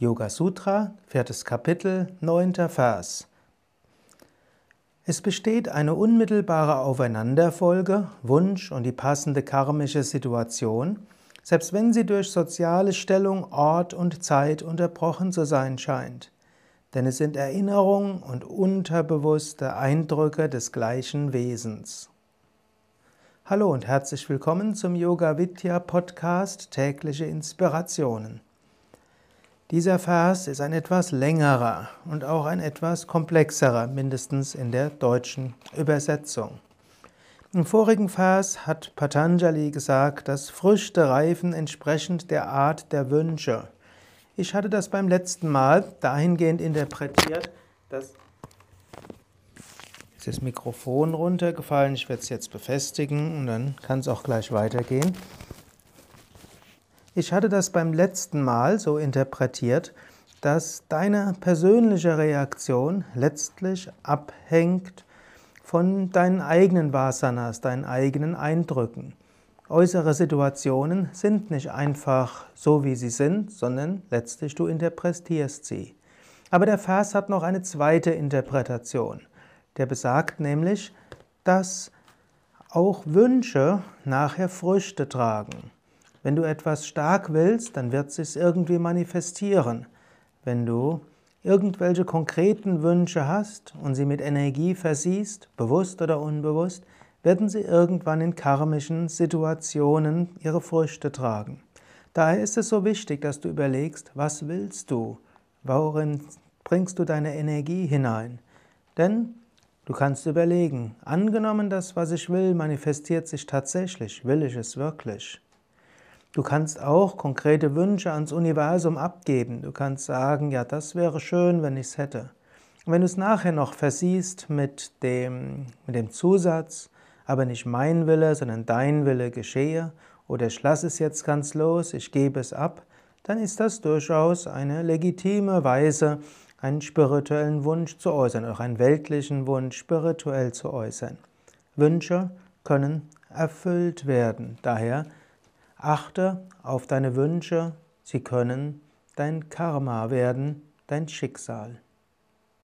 Yoga Sutra, viertes Kapitel, neunter Vers. Es besteht eine unmittelbare Aufeinanderfolge, Wunsch und die passende karmische Situation, selbst wenn sie durch soziale Stellung, Ort und Zeit unterbrochen zu sein scheint. Denn es sind Erinnerungen und unterbewusste Eindrücke des gleichen Wesens. Hallo und herzlich willkommen zum Yoga Vidya Podcast Tägliche Inspirationen. Dieser Vers ist ein etwas längerer und auch ein etwas komplexerer, mindestens in der deutschen Übersetzung. Im vorigen Vers hat Patanjali gesagt, dass Früchte reifen entsprechend der Art der Wünsche. Ich hatte das beim letzten Mal dahingehend interpretiert, dass ist das Mikrofon runtergefallen. Ich werde es jetzt befestigen und dann kann es auch gleich weitergehen. Ich hatte das beim letzten Mal so interpretiert, dass deine persönliche Reaktion letztlich abhängt von deinen eigenen Vasanas, deinen eigenen Eindrücken. Äußere Situationen sind nicht einfach so, wie sie sind, sondern letztlich du interpretierst sie. Aber der Vers hat noch eine zweite Interpretation. Der besagt nämlich, dass auch Wünsche nachher Früchte tragen. Wenn du etwas stark willst, dann wird es sich irgendwie manifestieren. Wenn du irgendwelche konkreten Wünsche hast und sie mit Energie versiehst, bewusst oder unbewusst, werden sie irgendwann in karmischen Situationen ihre Früchte tragen. Daher ist es so wichtig, dass du überlegst, was willst du? Worin bringst du deine Energie hinein? Denn du kannst überlegen, angenommen das, was ich will, manifestiert sich tatsächlich, will ich es wirklich? Du kannst auch konkrete Wünsche ans Universum abgeben. Du kannst sagen, ja, das wäre schön, wenn ich es hätte. Und wenn du es nachher noch versiehst mit dem, mit dem Zusatz, aber nicht mein Wille, sondern dein Wille geschehe, oder ich lasse es jetzt ganz los, ich gebe es ab, dann ist das durchaus eine legitime Weise, einen spirituellen Wunsch zu äußern, auch einen weltlichen Wunsch spirituell zu äußern. Wünsche können erfüllt werden. Daher Achte auf deine Wünsche, sie können dein Karma werden, dein Schicksal.